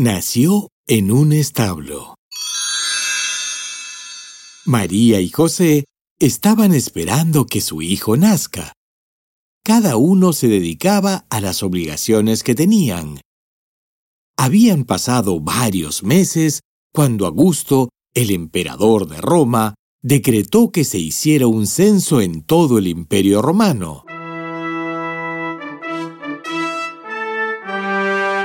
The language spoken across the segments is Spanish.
Nació en un establo. María y José estaban esperando que su hijo nazca. Cada uno se dedicaba a las obligaciones que tenían. Habían pasado varios meses cuando Augusto, el emperador de Roma, decretó que se hiciera un censo en todo el imperio romano.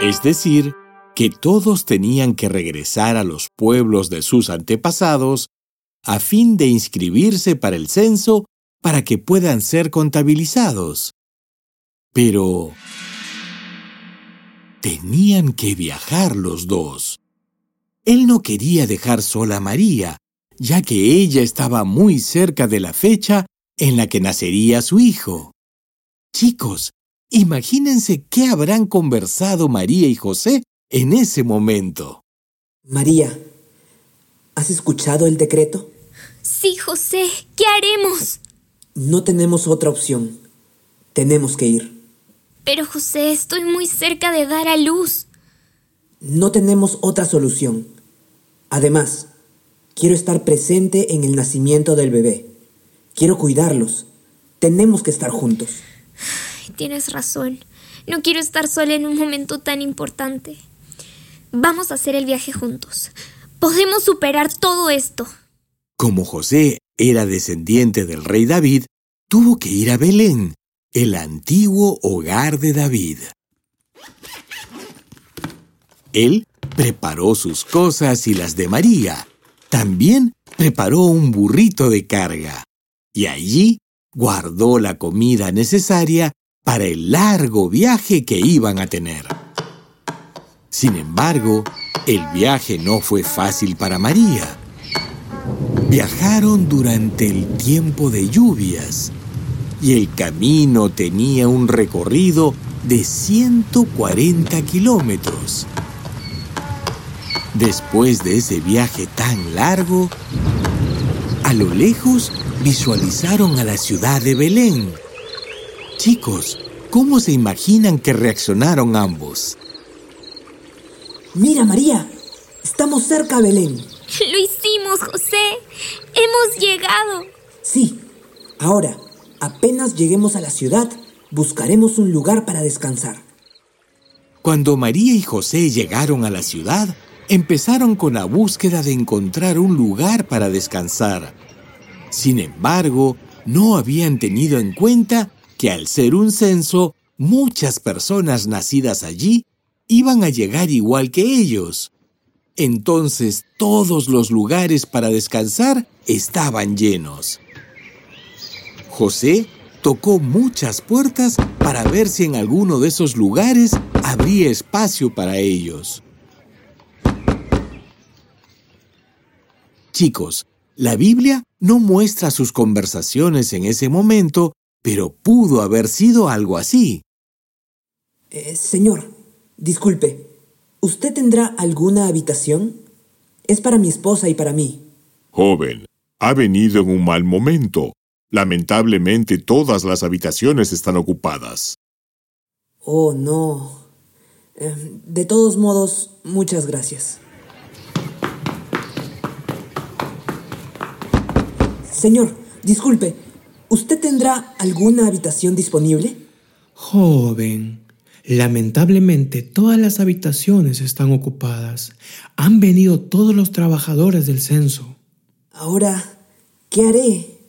Es decir, que todos tenían que regresar a los pueblos de sus antepasados a fin de inscribirse para el censo para que puedan ser contabilizados. Pero tenían que viajar los dos. Él no quería dejar sola a María, ya que ella estaba muy cerca de la fecha en la que nacería su hijo. Chicos, imagínense qué habrán conversado María y José en ese momento. María, ¿has escuchado el decreto? Sí, José, ¿qué haremos? No tenemos otra opción. Tenemos que ir. Pero José, estoy muy cerca de dar a luz. No tenemos otra solución. Además, quiero estar presente en el nacimiento del bebé. Quiero cuidarlos. Tenemos que estar juntos. Tienes razón. No quiero estar sola en un momento tan importante. Vamos a hacer el viaje juntos. Podemos superar todo esto. Como José era descendiente del rey David, tuvo que ir a Belén, el antiguo hogar de David. Él preparó sus cosas y las de María. También preparó un burrito de carga. Y allí guardó la comida necesaria para el largo viaje que iban a tener. Sin embargo, el viaje no fue fácil para María. Viajaron durante el tiempo de lluvias y el camino tenía un recorrido de 140 kilómetros. Después de ese viaje tan largo, a lo lejos visualizaron a la ciudad de Belén. Chicos, ¿cómo se imaginan que reaccionaron ambos? Mira, María, estamos cerca a Belén. Lo hicimos, José. Hemos llegado. Sí, ahora, apenas lleguemos a la ciudad, buscaremos un lugar para descansar. Cuando María y José llegaron a la ciudad, empezaron con la búsqueda de encontrar un lugar para descansar. Sin embargo, no habían tenido en cuenta que al ser un censo, muchas personas nacidas allí iban a llegar igual que ellos. Entonces todos los lugares para descansar estaban llenos. José tocó muchas puertas para ver si en alguno de esos lugares habría espacio para ellos. Chicos, la Biblia no muestra sus conversaciones en ese momento, pero pudo haber sido algo así. Eh, señor, Disculpe, ¿usted tendrá alguna habitación? Es para mi esposa y para mí. Joven, ha venido en un mal momento. Lamentablemente todas las habitaciones están ocupadas. Oh, no. Eh, de todos modos, muchas gracias. Señor, disculpe, ¿usted tendrá alguna habitación disponible? Joven, Lamentablemente todas las habitaciones están ocupadas. Han venido todos los trabajadores del censo. Ahora, ¿qué haré?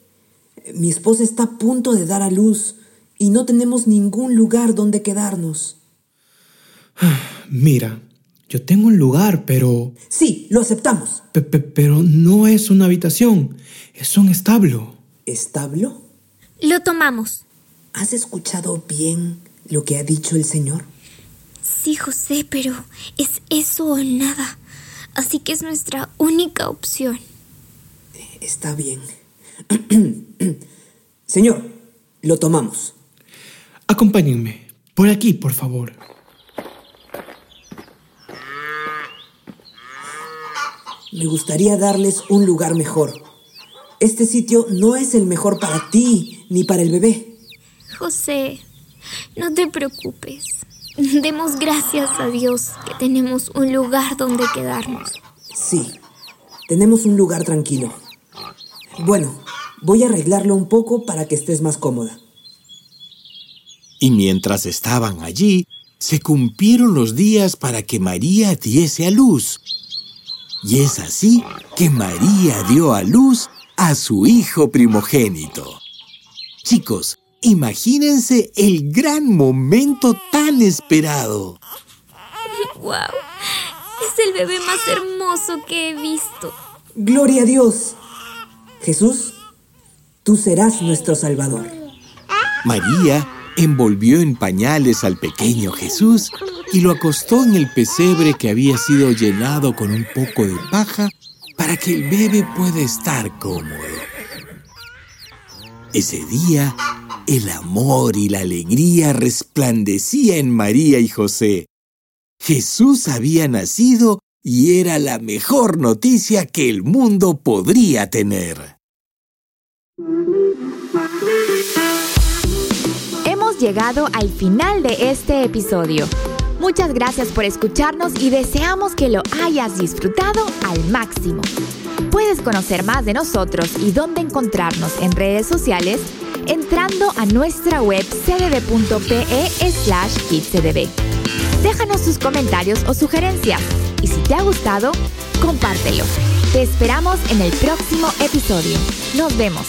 Mi esposa está a punto de dar a luz y no tenemos ningún lugar donde quedarnos. Mira, yo tengo un lugar, pero... Sí, lo aceptamos. pero no es una habitación, es un establo. ¿Establo? Lo tomamos. ¿Has escuchado bien lo que ha dicho el Señor? Sí, José, pero es eso o nada. Así que es nuestra única opción. Está bien. Señor, lo tomamos. Acompáñenme. Por aquí, por favor. Me gustaría darles un lugar mejor. Este sitio no es el mejor para ti ni para el bebé. José, no te preocupes. Demos gracias a Dios que tenemos un lugar donde quedarnos. Sí, tenemos un lugar tranquilo. Bueno, voy a arreglarlo un poco para que estés más cómoda. Y mientras estaban allí, se cumplieron los días para que María diese a luz. Y es así que María dio a luz a su hijo primogénito. Chicos, imagínense el gran momento tan esperado. ¡Wow! Es el bebé más hermoso que he visto. Gloria a Dios. Jesús, tú serás nuestro Salvador. María envolvió en pañales al pequeño Jesús y lo acostó en el pesebre que había sido llenado con un poco de paja para que el bebé pueda estar cómodo. Ese día, el amor y la alegría resplandecía en María y José. Jesús había nacido y era la mejor noticia que el mundo podría tener. Hemos llegado al final de este episodio. Muchas gracias por escucharnos y deseamos que lo hayas disfrutado al máximo. Puedes conocer más de nosotros y dónde encontrarnos en redes sociales entrando a nuestra web cdb.pe slash kitscdb. Déjanos tus comentarios o sugerencias y si te ha gustado, compártelo. Te esperamos en el próximo episodio. Nos vemos.